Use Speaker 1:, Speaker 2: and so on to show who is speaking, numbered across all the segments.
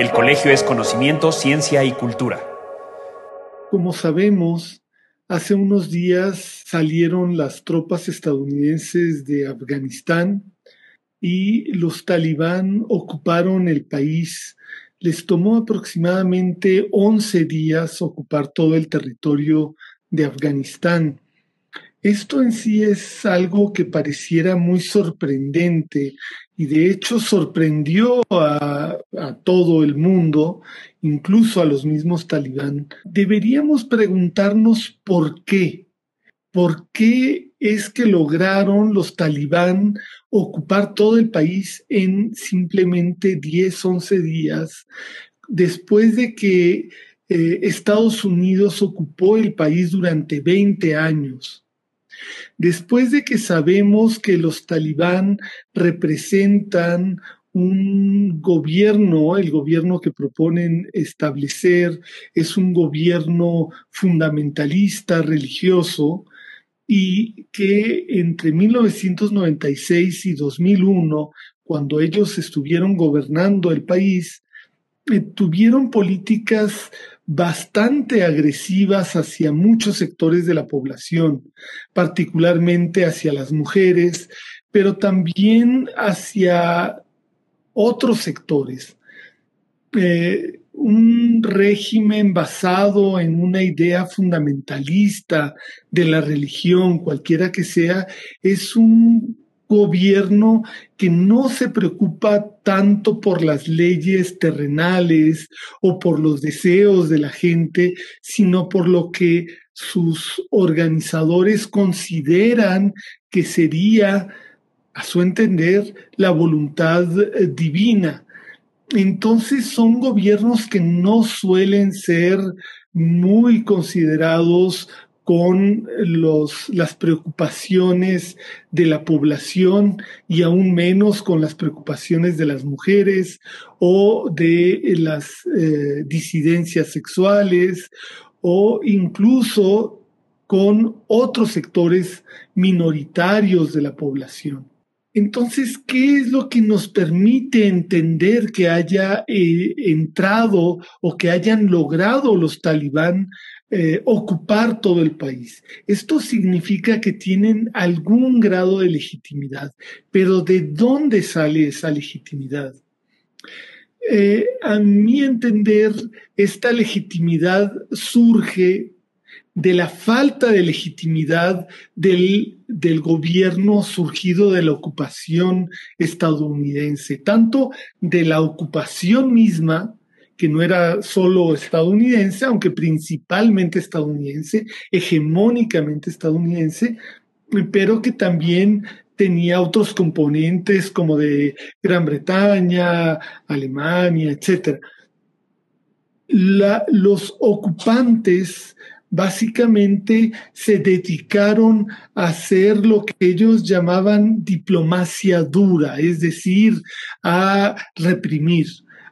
Speaker 1: El colegio es conocimiento, ciencia y cultura.
Speaker 2: Como sabemos, hace unos días salieron las tropas estadounidenses de Afganistán y los talibán ocuparon el país. Les tomó aproximadamente 11 días ocupar todo el territorio de Afganistán. Esto en sí es algo que pareciera muy sorprendente y de hecho sorprendió a, todo el mundo, incluso a los mismos talibán. Deberíamos preguntarnos por qué. ¿Por qué es que lograron los talibán ocupar todo el país en simplemente 10, 11 días después de que eh, Estados Unidos ocupó el país durante 20 años? Después de que sabemos que los talibán representan un gobierno, el gobierno que proponen establecer es un gobierno fundamentalista religioso y que entre 1996 y 2001, cuando ellos estuvieron gobernando el país, eh, tuvieron políticas bastante agresivas hacia muchos sectores de la población, particularmente hacia las mujeres, pero también hacia otros sectores. Eh, un régimen basado en una idea fundamentalista de la religión, cualquiera que sea, es un gobierno que no se preocupa tanto por las leyes terrenales o por los deseos de la gente, sino por lo que sus organizadores consideran que sería, a su entender, la voluntad eh, divina. Entonces son gobiernos que no suelen ser muy considerados con los, las preocupaciones de la población y aún menos con las preocupaciones de las mujeres o de las eh, disidencias sexuales o incluso con otros sectores minoritarios de la población. Entonces, ¿qué es lo que nos permite entender que haya eh, entrado o que hayan logrado los talibán eh, ocupar todo el país. Esto significa que tienen algún grado de legitimidad, pero ¿de dónde sale esa legitimidad? Eh, a mi entender, esta legitimidad surge de la falta de legitimidad del, del, gobierno surgido de la ocupación estadounidense, tanto de la ocupación misma, que no era solo estadounidense, aunque principalmente estadounidense, hegemónicamente estadounidense, pero que también tenía otros componentes como de Gran Bretaña, Alemania, etc. los ocupantes básicamente se dedicaron a hacer lo que ellos llamaban diplomacia dura, es decir, a reprimir,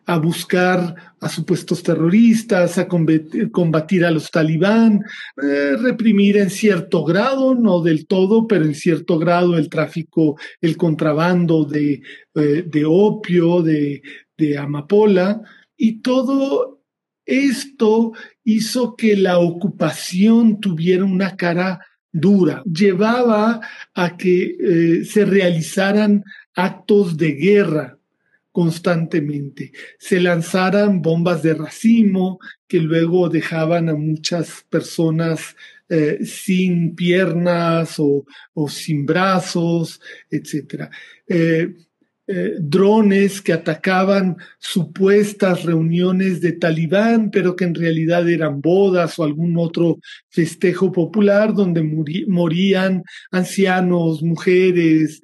Speaker 2: a buscar a supuestos terroristas, a combatir a los talibán, eh, reprimir en cierto grado, no del todo, pero en cierto grado el tráfico, el contrabando de, eh, de opio, de, de amapola, y todo esto hizo que la ocupación tuviera una cara dura, llevaba a que eh, se realizaran actos de guerra constantemente. Se lanzaran bombas de racimo que luego dejaban a muchas personas eh, sin piernas o, sin brazos, etc. Eh, eh, drones que atacaban supuestas reuniones de talibán, pero que en realidad eran bodas o algún otro festejo popular donde morían ancianos, mujeres,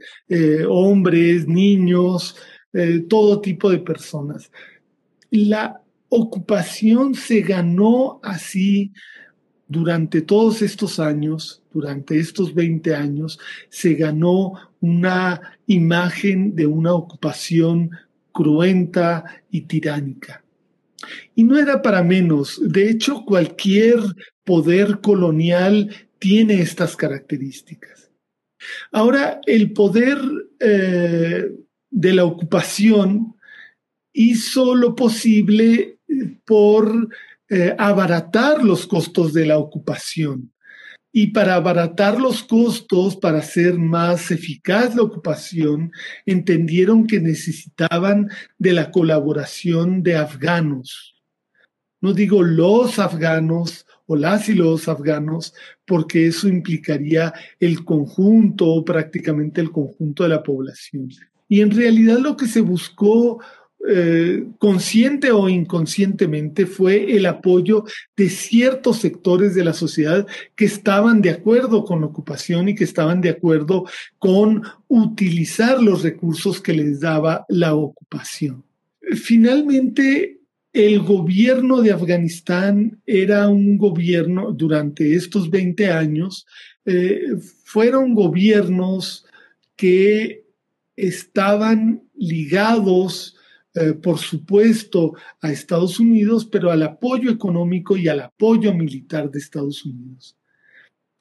Speaker 2: hombres, niños, eh, todo tipo de personas. La ocupación se ganó así durante todos estos años, durante estos 20 años, se ganó una imagen de una ocupación cruenta y tiránica. Y no era para menos. De hecho, cualquier poder colonial tiene estas características. Ahora, el poder eh, de la ocupación hizo lo posible por eh, abaratar los costos de la ocupación. Y para abaratar los costos, para hacer más eficaz la ocupación, entendieron que necesitaban de la colaboración de afganos. No digo los afganos o las y los afganos, porque eso implicaría el conjunto prácticamente el conjunto de la población. Y en realidad lo que se buscó eh, consciente o inconscientemente fue el apoyo de ciertos sectores de la sociedad que estaban de acuerdo con la ocupación y que estaban de acuerdo con utilizar los recursos que les daba la ocupación. Finalmente, el gobierno de Afganistán era un gobierno durante estos 20 años, eh, fueron gobiernos que estaban ligados eh, por supuesto, a Estados Unidos, pero al apoyo económico y al apoyo militar de Estados Unidos.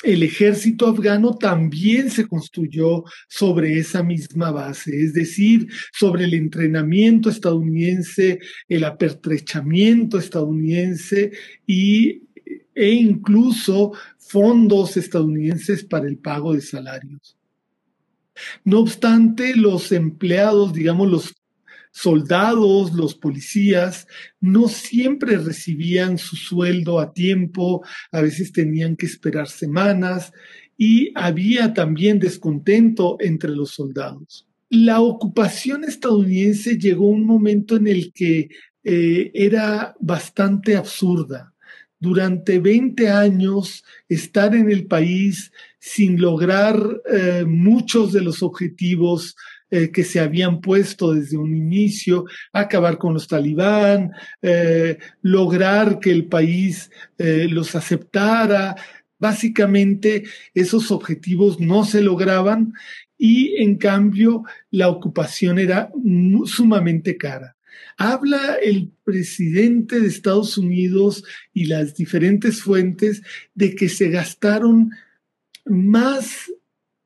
Speaker 2: El ejército afgano también se construyó sobre esa misma base, es decir, sobre el entrenamiento estadounidense, el apertrechamiento estadounidense y, e incluso fondos estadounidenses para el pago de salarios. No obstante, los empleados, digamos, los soldados, los policías, no siempre recibían su sueldo a tiempo, a veces tenían que esperar semanas y había también descontento entre los soldados. La ocupación estadounidense llegó a un momento en el que eh, era bastante absurda. Durante 20 años estar en el país sin lograr eh, muchos de los objetivos eh, que se habían puesto desde un inicio, acabar con los talibán, eh, lograr que el país los aceptara. Básicamente esos objetivos no se lograban y en cambio la ocupación era sumamente cara. Habla el presidente de Estados Unidos y las diferentes fuentes de que se gastaron más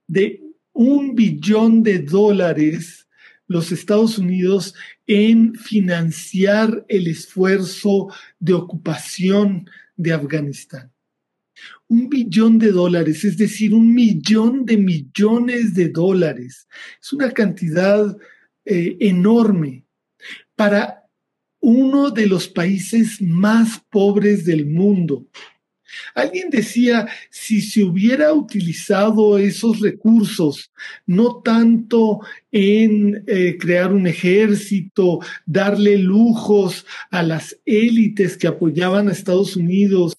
Speaker 2: de un billón de dólares los Estados Unidos en financiar el esfuerzo de ocupación de Afganistán. Un billón de dólares, es decir, un millón de millones de dólares. Es una cantidad eh, enorme para uno de los países más pobres del mundo. Alguien decía, si se hubiera utilizado esos recursos, no tanto en eh, crear un ejército, darle lujos a las élites que apoyaban a Estados Unidos,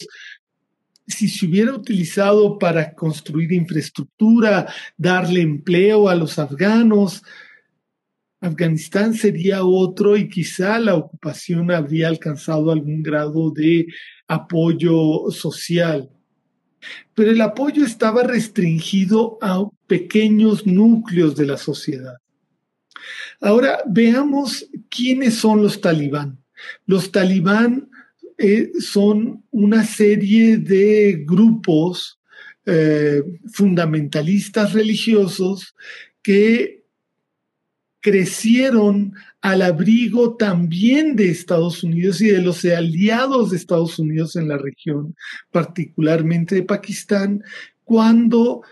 Speaker 2: si se hubiera utilizado para construir infraestructura, darle empleo a los afganos, Afganistán sería otro y quizá la ocupación habría alcanzado algún grado de apoyo social. Pero el apoyo estaba restringido a pequeños núcleos de la sociedad. Ahora veamos quiénes son los talibán. Los talibán eh, son una serie de grupos eh, fundamentalistas religiosos que crecieron al abrigo también de Estados Unidos y de los aliados de Estados Unidos en la región, particularmente de Pakistán, cuando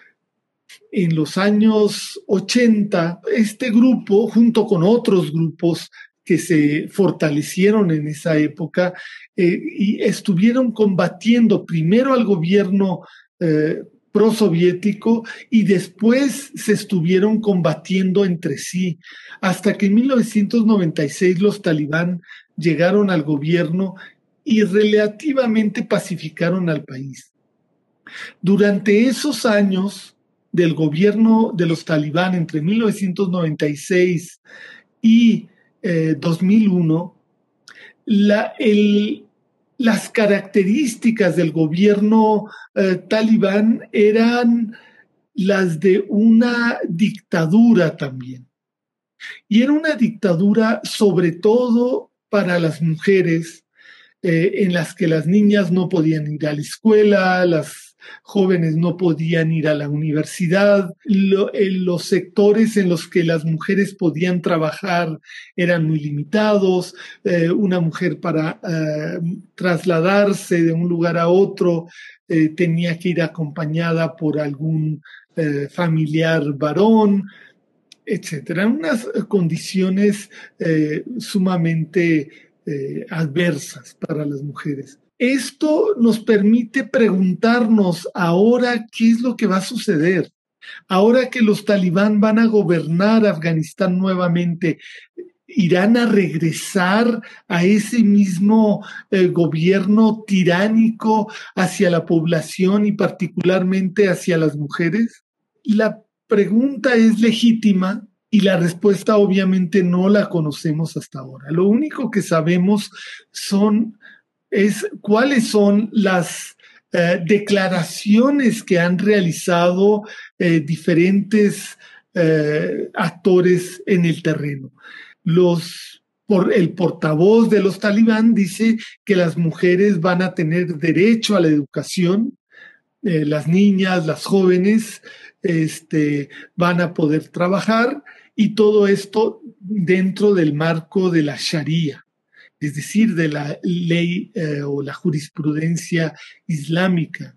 Speaker 2: en los años 80 este grupo, junto con otros grupos que se fortalecieron en esa época eh, y estuvieron combatiendo primero al gobierno eh, prosoviético y después se estuvieron combatiendo entre sí, hasta que en 1996 los talibán llegaron al gobierno y relativamente pacificaron al país. Durante esos años del gobierno de los talibán entre 1996 y 2001, eh, la, el, las características del gobierno eh, talibán eran las de una dictadura también. Y era una dictadura sobre todo para las mujeres, eh, en las que las niñas no podían ir a la escuela, las las jóvenes no podían ir a la universidad, en los sectores en los que las mujeres podían trabajar eran muy limitados, eh, una mujer para eh, trasladarse de un lugar a otro eh, tenía que ir acompañada por algún familiar varón, etcétera, unas condiciones sumamente adversas para las mujeres. Esto nos permite preguntarnos ahora qué es lo que va a suceder. Ahora que los talibán van a gobernar Afganistán nuevamente, irán a regresar a ese mismo eh, gobierno tiránico hacia la población y particularmente hacia las mujeres? La pregunta es legítima y la respuesta obviamente no la conocemos hasta ahora. Lo único que sabemos son es cuáles son las eh, declaraciones que han realizado eh, diferentes eh, actores en el terreno. Los, por, el portavoz de los talibán dice que las mujeres van a tener derecho a la educación, las niñas, las jóvenes, este, van a poder trabajar y todo esto dentro del marco de la Sharia es decir, de la ley eh, o la jurisprudencia islámica.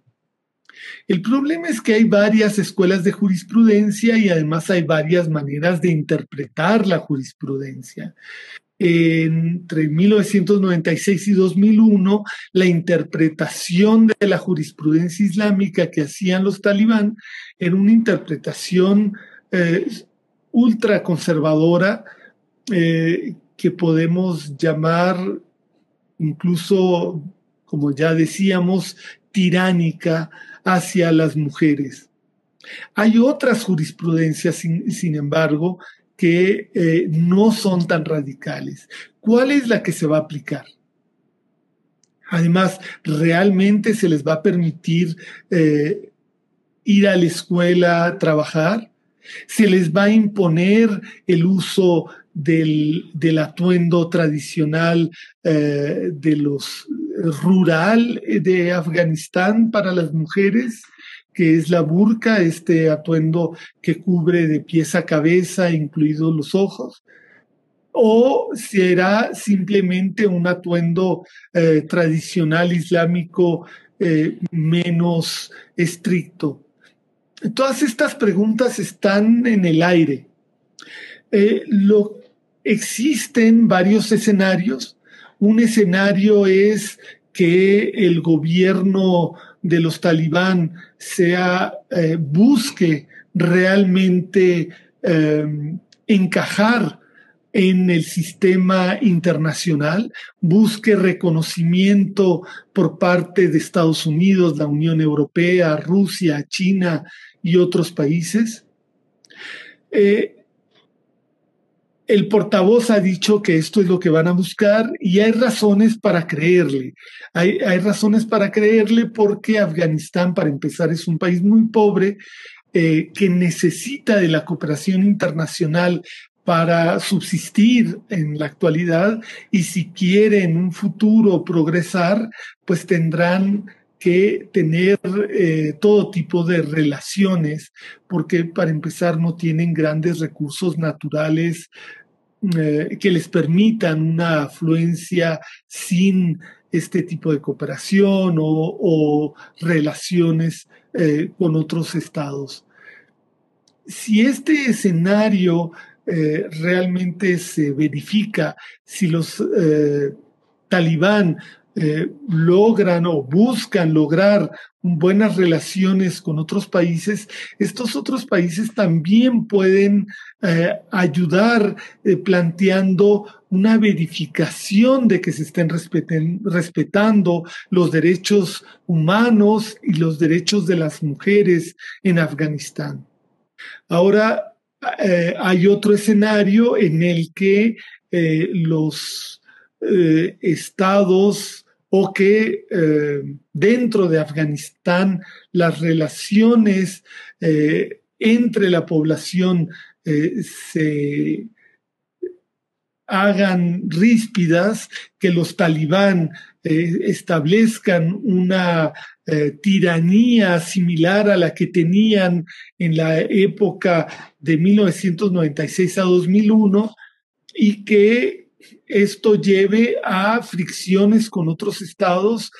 Speaker 2: El problema es que hay varias escuelas de jurisprudencia y además hay varias maneras de interpretar la jurisprudencia. Entre 1996 y 2001, la interpretación de la jurisprudencia islámica que hacían los talibán era una interpretación eh, ultra conservadora eh, que podemos llamar incluso, como ya decíamos, tiránica hacia las mujeres. Hay otras jurisprudencias, sin, embargo, que eh, no son tan radicales. ¿Cuál es la que se va a aplicar? Además, ¿realmente se les va a permitir eh, ir a la escuela a trabajar? ¿Se les va a imponer el uso del, atuendo tradicional eh, de los rural de Afganistán para las mujeres, que es la burka, este atuendo que cubre de pies a cabeza, incluidos los ojos, o será simplemente un atuendo eh, tradicional islámico eh, menos estricto. Todas estas preguntas están en el aire. lo Existen varios escenarios. Un escenario es que el gobierno de los talibán sea, eh, busque realmente em, encajar en el sistema internacional, busque reconocimiento por parte de Estados Unidos, la Unión Europea, Rusia, China y otros países. Eh, el portavoz ha dicho que esto es lo que van a buscar y hay razones para creerle. Hay, razones para creerle porque Afganistán, para empezar, es un país muy pobre eh, que necesita de la cooperación internacional para subsistir en la actualidad y si quiere en un futuro progresar, pues tendrán que tener eh, todo tipo de relaciones, porque para empezar no tienen grandes recursos naturales eh, que les permitan una afluencia sin este tipo de cooperación o, relaciones eh, con otros estados. Si este escenario realmente se verifica, si los talibán eh, logran o buscan lograr buenas relaciones con otros países, estos otros países también pueden eh, ayudar eh, planteando una verificación de que se estén respetando los derechos humanos y los derechos de las mujeres en Afganistán. Ahora, hay otro escenario en el que los estados o que eh, dentro de Afganistán las relaciones eh, entre la población eh, se hagan ríspidas, que los talibán establezcan una tiranía similar a la que tenían en la época de 1996 a 2001 y que esto lleve a fricciones con otros estados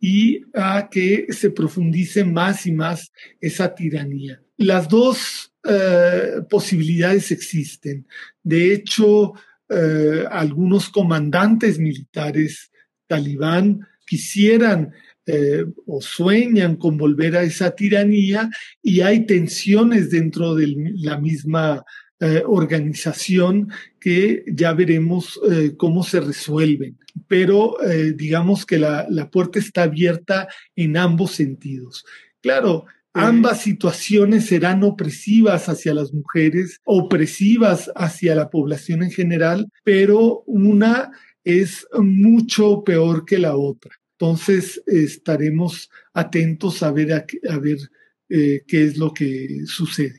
Speaker 2: y a que se profundice más y más esa tiranía. Las dos eh, posibilidades existen. De hecho, eh, algunos comandantes militares talibán quisieran eh, o sueñan con volver a esa tiranía y hay tensiones dentro de la misma eh, organización que ya veremos cómo se resuelven. Pero digamos que la, la puerta está abierta en ambos sentidos. Claro, Ambas situaciones serán opresivas hacia las mujeres, opresivas hacia la población en general, pero una es mucho peor que la otra. Entonces estaremos atentos a ver, a, ver eh, qué es lo que sucede.